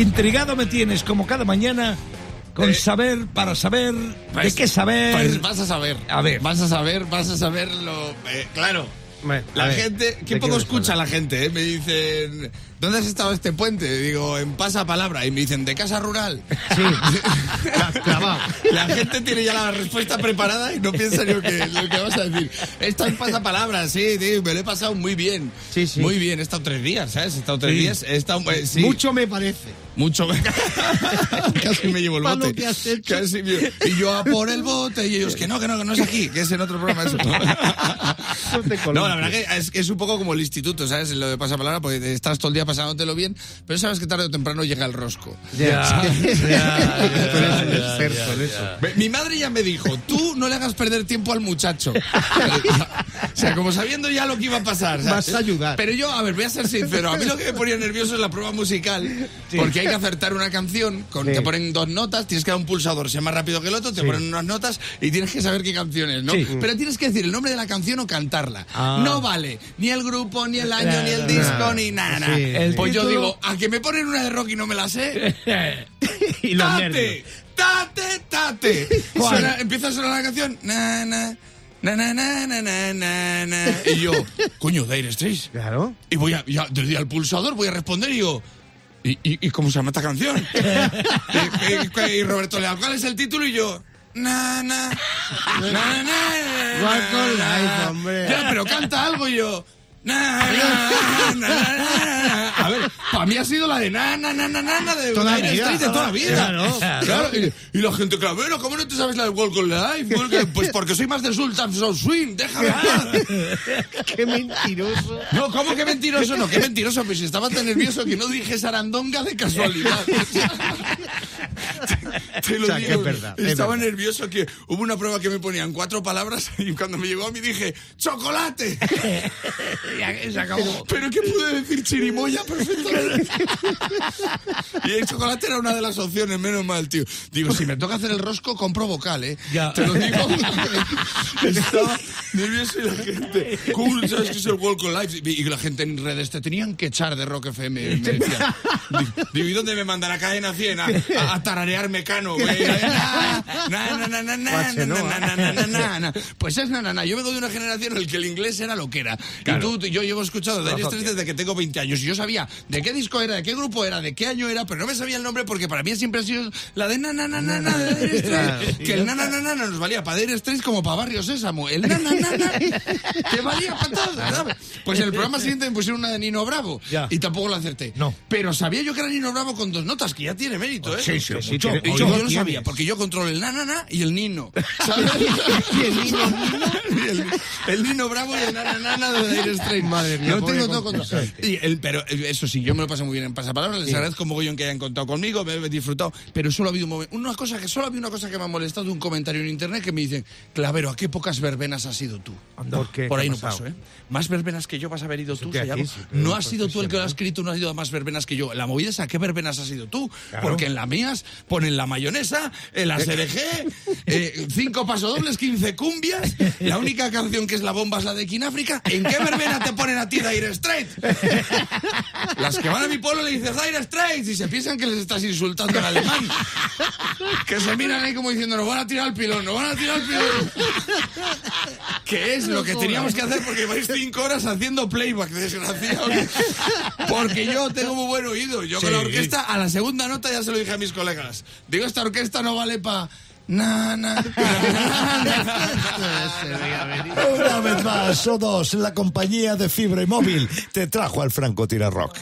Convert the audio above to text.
intrigado me tienes como cada mañana con Eh, saber para saber Pues- de qué saber. Pues vas a saber. A ver. Vas a saber, vas a saberlo. eh, claro. Bueno, La ver, gente, ¿de qué poco escucha la gente, ¿eh? Me dicen, ¿dónde has estado este puente? Digo, en Pasapalabra. Y me dicen, ¿de casa rural? Sí. La gente tiene ya la respuesta preparada y no piensa ni lo que, lo que vas a decir. Esto es pasapalabra, sí, sí, me lo he pasado muy bien. Sí, sí. Muy bien, he estado tres días, ¿sabes? He estado tres Sí. días, he estado, eh. Mucho me parece. Mucho. Casi me llevo el bote. que has hecho. Casi me- Y yo a por el bote y ellos que no, que no, que no es aquí, que es en otro programa eso. No No, la verdad que es, es un poco como el instituto, ¿sabes? Lo de pasapalabra, porque estás todo el día pasándotelo bien, pero sabes que tarde o temprano llega el rosco. Ya, Mi madre ya me dijo, tú no le hagas perder tiempo al muchacho. sea, como sabiendo ya lo que iba a pasar. ¿sabes? Vas a ayudar. Pero yo, a ver, voy a ser sincero, a mí lo que me ponía nervioso es la prueba musical, porque hay que acertar una canción, con, Sí. te ponen dos notas, tienes que dar un pulsador, sea más rápido que el otro, te Sí. ponen unas notas y tienes que saber qué canción es, ¿no? Sí. Pero tienes que decir el nombre de la canción o cantarla. Ah. No vale ni el grupo, ni el año, ni el disco, Nada. ni nada. Sí, pues yo digo, a que me ponen una de rock y no me la sé. Y ¡Tate! ¡Tate! ¡Tate! Suena- empieza a sonar la canción. Na, na, na, na, na, na, na, na, na. Y yo, coño, Dire Straits. Claro. Y voy a, ya, desde al pulsador voy a responder y yo. ¿Y, y, y cómo se llama esta canción? y, y- y Roberto Leal, ¿cuál es el título? Y yo. Na, na, na, na, na, Walk on na, life, na. hombre. Ya, pero canta algo y yo. A ver, para mí ha sido la de na, na, na, na, na, de Toda la vida. De toda la vida. Claro. Claro, y, y la gente, claro, bueno, ¿cómo no te sabes la de Walk on Life? Porque- Pues porque soy más del Sultan of Swing, déjame. Qué mentiroso. No, ¿cómo que mentiroso? No, qué mentiroso, pues si estaba tan nervioso que no dije sarandonga de casualidad. Te, lo O sea, digo. que es verdad, es Estaba verdad. nervioso que hubo una prueba que me ponían cuatro palabras y cuando me llegó a mí dije ¡Chocolate! Se acabó. Pero que pude decir chirimoya perfectamente. y el chocolate era una de las opciones, menos mal, tío. Digo, si me toca hacer el rosco, compro vocal, ¿eh? Ya. Te lo digo. Estaba nervioso y la gente, cool, ¿sabes qué es el Walk on Life? Y la gente en redes te tenían que echar de Rock FM. Me decía. Digo, ¿y dónde me mandan a cadena 100? A, a, a tararear mecano, güey. Na, na, na, na, na, Guache, ¿no? na, na, na, na, na, na. Pues es na, na, na. Yo vengo de una generación en la que el inglés era lo que era. Y tú, yo llevo escuchado Dire Straits desde que tengo 20 años. Y yo sabía de qué disco era, de qué grupo era, de qué año era, pero no me sabía el nombre porque para mí siempre ha sido la de na, na, na, na, na, de Dire Straits. Que el na, na, na, na, na nos valía para Dire Straits como para Barrio Sésamo. El na, na, na, na, que valía para todo. ¿sabes? Pues en el programa siguiente me pusieron una de Nino Bravo. Y tampoco la acerté. No. Pero sabía yo que era Nino Bravo con dos notas, que ya tiene mérito, ¿eh? Sí, sí, Sí, yo, no sabía, porque yo controlo el na, na, na y el nino. ¿sabes? Y el niño, Y el, el Nino Bravo y el Nana Nana de Dire Straits. Madre mía, Lo pobre tengo todo. Y el- pero eh, eso sí, yo me lo paso muy bien en pasapalabras. Les agradezco mogollón que hayan contado conmigo, me he disfrutado. Pero solo ha habido un una cosa que solo había una cosa que me ha molestado un comentario en internet que me dicen, Clavero, ¿a qué pocas verbenas has ido tú? ¿Por qué? Por ahí ¿Qué ha no paso, ¿eh? Más verbenas que yo vas a haber ido tú. aquí sí, no has sido sí, tú el que lo has siempre. escrito, no has ido a más verbenas que yo. La movida es a qué verbenas has ido tú. Claro. Porque en las mías ponen la mayonesa, el ASRG, eh, cinco pasodobles, 15 cumbias. La única canción que es la bomba es la de Kináfrica. ¿En qué verbena te ponen a ti Dire Straits? Las que van a mi pueblo le dices Dire Straits y se piensan que les estás insultando en alemán. Que se miran ahí como diciendo, nos van a tirar al pilón, nos van a tirar al pilón. Que es lo que teníamos que hacer porque vais cinco horas haciendo playback, desgraciados. Porque yo tengo muy buen oído. Yo con la orquesta, a la segunda nota ya se lo dije a mis colegas. Digo, esta orquesta no vale para... Na, na, na, na. Una vez más, O2, la compañía de fibra y móvil, te trajo al francotirador rock.